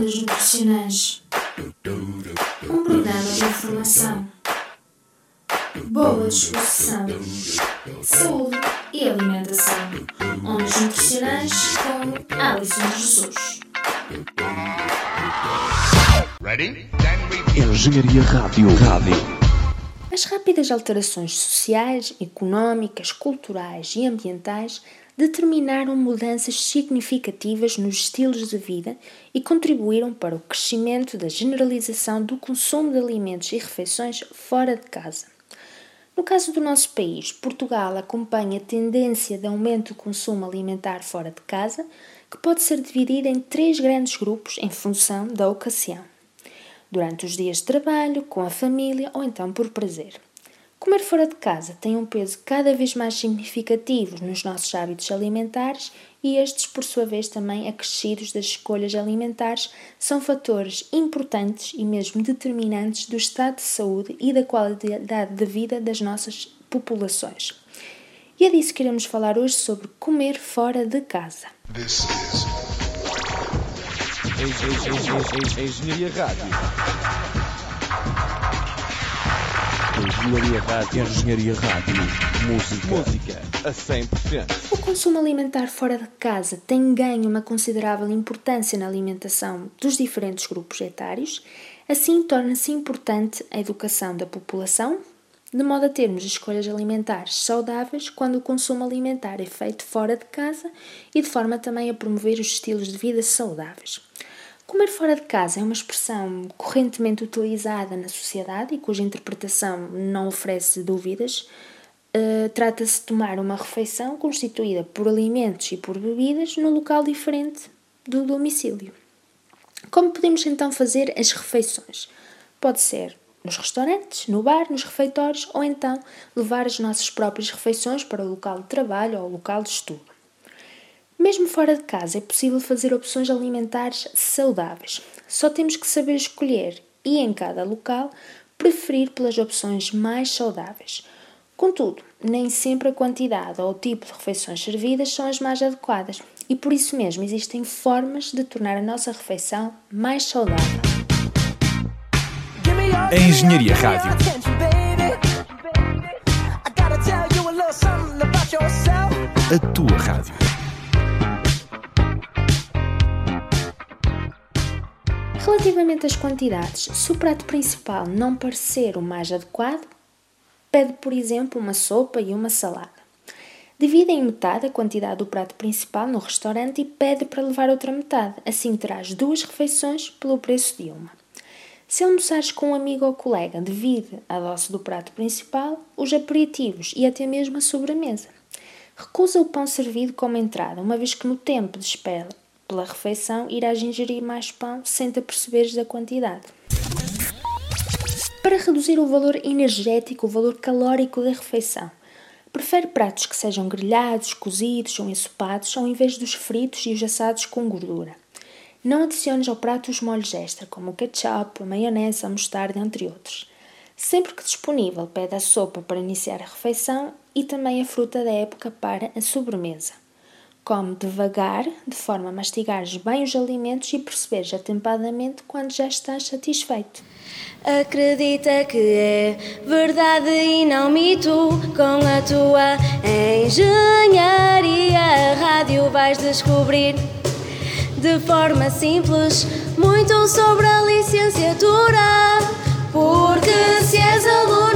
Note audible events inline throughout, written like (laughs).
Ondas Nutricionais Um programa de informação, boa disposição, saúde e alimentação. Ondas Nutricionais com Alison Jesus. Engenharia Rádio. Rádio. As rápidas alterações sociais, económicas, culturais e ambientais determinaram mudanças significativas nos estilos de vida e contribuíram para o crescimento da generalização do consumo de alimentos e refeições fora de casa. No caso do nosso país, Portugal acompanha a tendência de aumento do consumo alimentar fora de casa, que pode ser dividida em três grandes grupos em função da ocasião. Durante os dias de trabalho, com a família ou então por prazer. Comer fora de casa tem um peso cada vez mais significativo nos nossos hábitos alimentares e estes, por sua vez, também acrescidos das escolhas alimentares, são fatores importantes e mesmo determinantes do estado de saúde e da qualidade de vida das nossas populações. E é disso que iremos falar hoje sobre comer fora de casa. This is Engenharia Rádio. Engenharia Rádio. Engenharia Rádio. Música. Música a 100%. O consumo alimentar fora de casa tem ganho uma considerável importância na alimentação dos diferentes grupos etários, assim torna-se importante a educação da população, de modo a termos escolhas alimentares saudáveis quando o consumo alimentar é feito fora de casa e de forma também a promover os estilos de vida saudáveis. Comer fora de casa é uma expressão correntemente utilizada na sociedade e cuja interpretação não oferece dúvidas. Uh, Trata-se de tomar uma refeição constituída por alimentos e por bebidas num local diferente do domicílio. Como podemos então fazer as refeições? Pode ser nos restaurantes, no bar, nos refeitórios ou então levar as nossas próprias refeições para o local de trabalho ou o local de estudo. Mesmo fora de casa é possível fazer opções alimentares saudáveis. Só temos que saber escolher e, em cada local, preferir pelas opções mais saudáveis. Contudo, nem sempre a quantidade ou o tipo de refeições servidas são as mais adequadas e por isso mesmo existem formas de tornar a nossa refeição mais saudável. A Engenharia Rádio. A tua rádio. Relativamente às quantidades, se o prato principal não parecer o mais adequado, pede, por exemplo, uma sopa e uma salada. Divide em metade a quantidade do prato principal no restaurante e pede para levar outra metade, assim terás duas refeições pelo preço de uma. Se almoçares com um amigo ou colega, divide a doce do prato principal, os aperitivos e até mesmo a sobremesa. Recusa o pão servido como entrada, uma vez que no tempo de espera pela refeição irás ingerir mais pão sem te aperceberes da quantidade. Para reduzir o valor energético, o valor calórico da refeição, prefere pratos que sejam grelhados, cozidos ou ensopados ao invés dos fritos e os assados com gordura. Não adiciones ao prato os molhos extra, como o ketchup, a maionese, a mostarda, entre outros. Sempre que disponível, pede a sopa para iniciar a refeição e também a fruta da época para a sobremesa. Come devagar, de forma a mastigares bem os alimentos e perceberes atempadamente quando já estás satisfeito. Acredita que é verdade e não mito. Com a tua engenharia, rádio vais descobrir de forma simples muito sobre a licenciatura. Porque se és aluno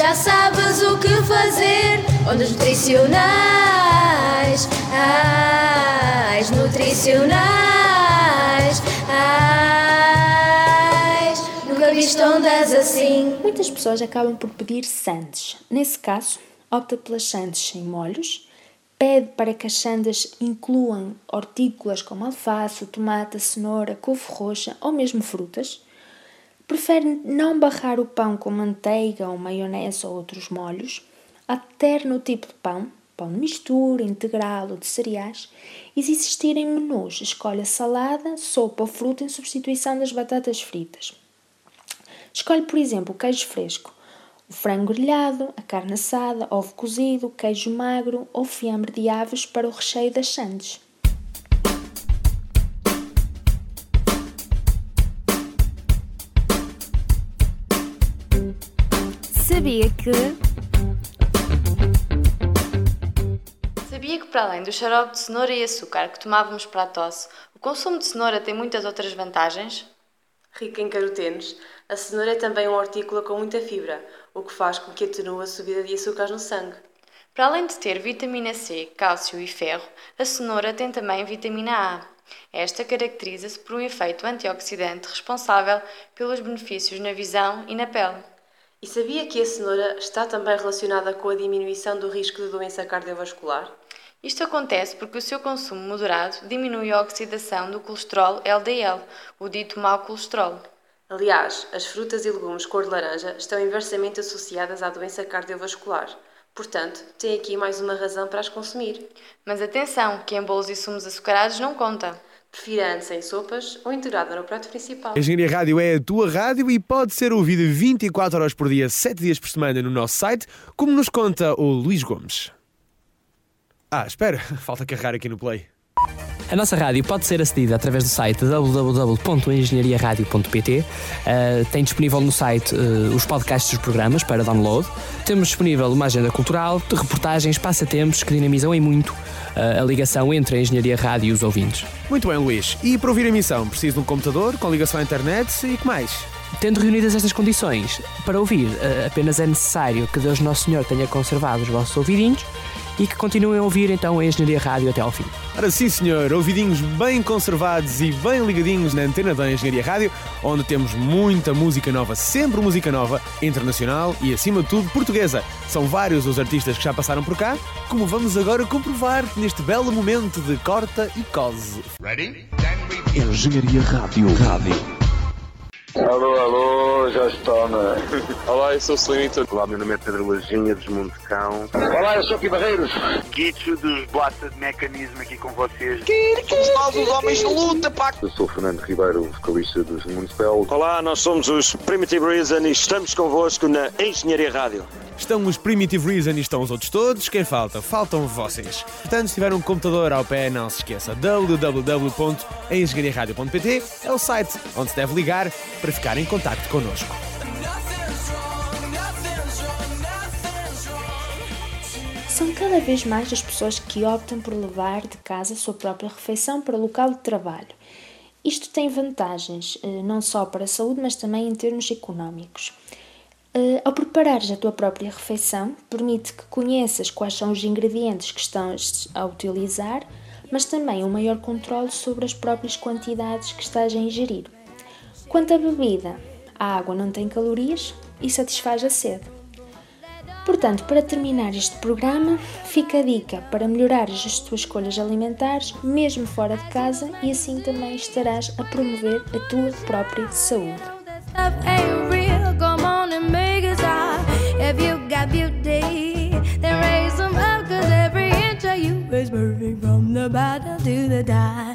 já sabes o que fazer. Ondas nutricionais, ais, nutricionais, ais. Nunca viste ondas assim. Muitas pessoas acabam por pedir sandes. Nesse caso, opta pelas sandes sem molhos. Pede para que as sandes incluam hortícolas como alface, tomate, cenoura, couve roxa ou mesmo frutas Prefere não barrar o pão com manteiga ou maionese ou outros molhos. Alterne o tipo de pão, pão de mistura, integral ou de cereais. E se existirem menus, escolha salada, sopa ou fruta em substituição das batatas fritas. Escolhe, por exemplo, o queijo fresco. o frango grelhado, a carne assada, ovo cozido, queijo magro ou fiambre de aves para o recheio das sandes. Sabia que. Sabia que, para além do xarope de cenoura e açúcar que tomávamos para a tosse, o consumo de cenoura tem muitas outras vantagens? Rica em carotenos, a cenoura é também um hortícola com muita fibra, o que faz com que atenue a subida de açúcares no sangue. Para além de ter vitamina C, cálcio e ferro, a cenoura tem também vitamina A. Esta caracteriza-se por um efeito antioxidante responsável pelos benefícios na visão e na pele. E sabia que a cenoura está também relacionada com a diminuição do risco de doença cardiovascular? Isto acontece porque o seu consumo moderado diminui a oxidação do colesterol LDL, o dito mau colesterol. Aliás, as frutas e legumes cor de laranja estão inversamente associadas à doença cardiovascular. Portanto, tem aqui mais uma razão para as consumir. Mas atenção, que em bolos e sumos açucarados não conta. Prefira antes em sopas ou integrada no prato principal. A Engenharia Rádio é a tua rádio e pode ser ouvida 24 horas por dia, 7 dias por semana no nosso site, como nos conta o Luís Gomes. Ah, espera, (laughs) falta carregar aqui no play. A nossa rádio pode ser acedida através do site www.engenhariaradio.pt. Uh, tem disponível no site uh, os podcasts dos programas para download. Temos disponível uma agenda cultural, de reportagens, passatempos que dinamizam em muito uh, a ligação entre a Engenharia Rádio e os ouvintes. Muito bem, Luís. E para ouvir a emissão, preciso de um computador com ligação à internet e que mais? Tendo reunidas estas condições, para ouvir apenas é necessário que Deus Nosso Senhor tenha conservado os vossos ouvidinhos e que continuem a ouvir então a Engenharia Rádio até ao fim. Ora sim, senhor, ouvidinhos bem conservados e bem ligadinhos na antena da Engenharia Rádio, onde temos muita música nova, sempre música nova, internacional e acima de tudo portuguesa. São vários os artistas que já passaram por cá, como vamos agora comprovar neste belo momento de corta e cose. Ready? Engenharia Rádio. Rádio. Alô, alô, já está, né? Olá, eu sou o Slimito. Olá, meu nome é Pedro Lajinha, dos Montecão. Olá, eu sou Aqui Barreiros. Guicho dos Blasta de Mecanismo aqui com vocês. Somos nós os homens de luta, pá! Eu sou o Fernando Ribeiro, vocalista dos Municipal. Olá, nós somos os Primitive Reason e estamos convosco na Engenharia Rádio. Estão os Primitive Reason e estão os outros todos. Quem falta? Faltam vocês. Portanto, se tiver um computador ao pé, não se esqueça. www.engenhariaradio.pt é o site onde se deve ligar para ficar em contato connosco. São cada vez mais as pessoas que optam por levar de casa a sua própria refeição para o local de trabalho. Isto tem vantagens, eh, não só para a saúde, mas também em termos económicos. Uh, ao preparares a tua própria refeição, permite que conheças quais são os ingredientes que estás a utilizar, mas também um maior controle sobre as próprias quantidades que estás a ingerir. Quanto à bebida, a água não tem calorias e satisfaz a sede. Portanto, para terminar este programa, fica a dica para melhorares as tuas escolhas alimentares, mesmo fora de casa, e assim também estarás a promover a tua própria saúde. If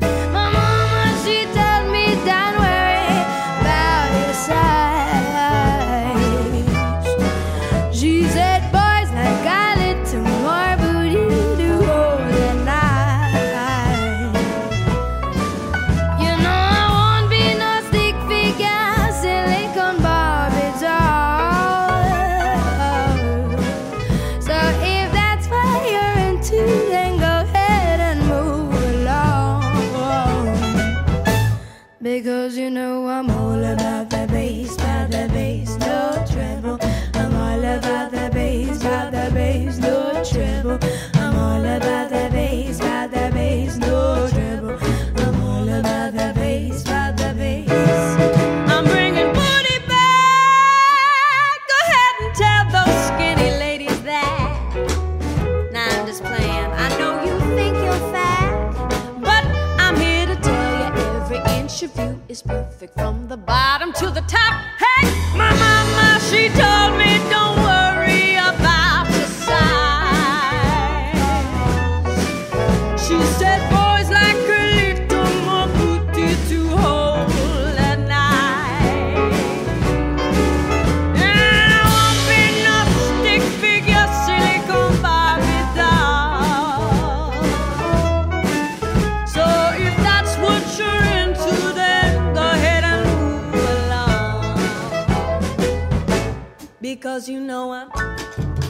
because you know I'm.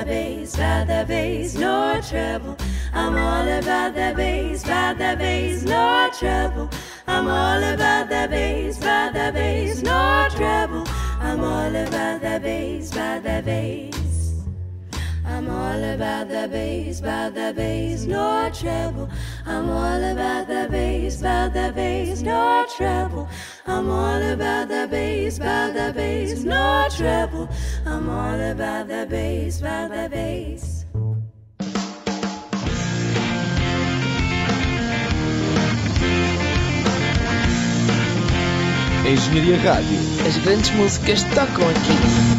The bass, about the bass, no trouble. I'm all about the bass, about the bass, no trouble. I'm all about the bass, about the bass, no trouble. I'm all about the bass, about the bass. I'm all about the bass, about the bass, no trouble. I'm all about the bass, about the bass, no trouble. I'm all about the bass, about the bass, no trouble. I'm all about the bass, about the bass. Engenharia Rádio. As grandes músicas tocam aqui.